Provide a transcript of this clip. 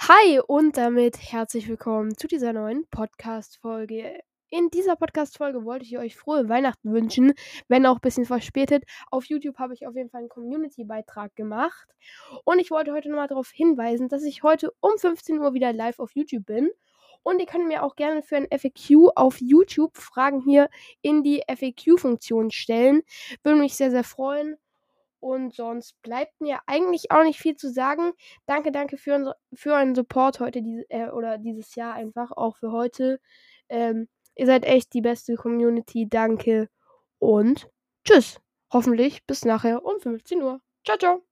Hi und damit herzlich willkommen zu dieser neuen Podcast-Folge. In dieser Podcast-Folge wollte ich euch frohe Weihnachten wünschen, wenn auch ein bisschen verspätet. Auf YouTube habe ich auf jeden Fall einen Community-Beitrag gemacht. Und ich wollte heute nochmal darauf hinweisen, dass ich heute um 15 Uhr wieder live auf YouTube bin. Und ihr könnt mir auch gerne für ein FAQ auf YouTube Fragen hier in die FAQ-Funktion stellen. Würde mich sehr, sehr freuen. Und sonst bleibt mir eigentlich auch nicht viel zu sagen. Danke, danke für, für euren Support heute diese, äh, oder dieses Jahr einfach, auch für heute. Ähm, ihr seid echt die beste Community. Danke und tschüss. Hoffentlich bis nachher um 15 Uhr. Ciao, ciao.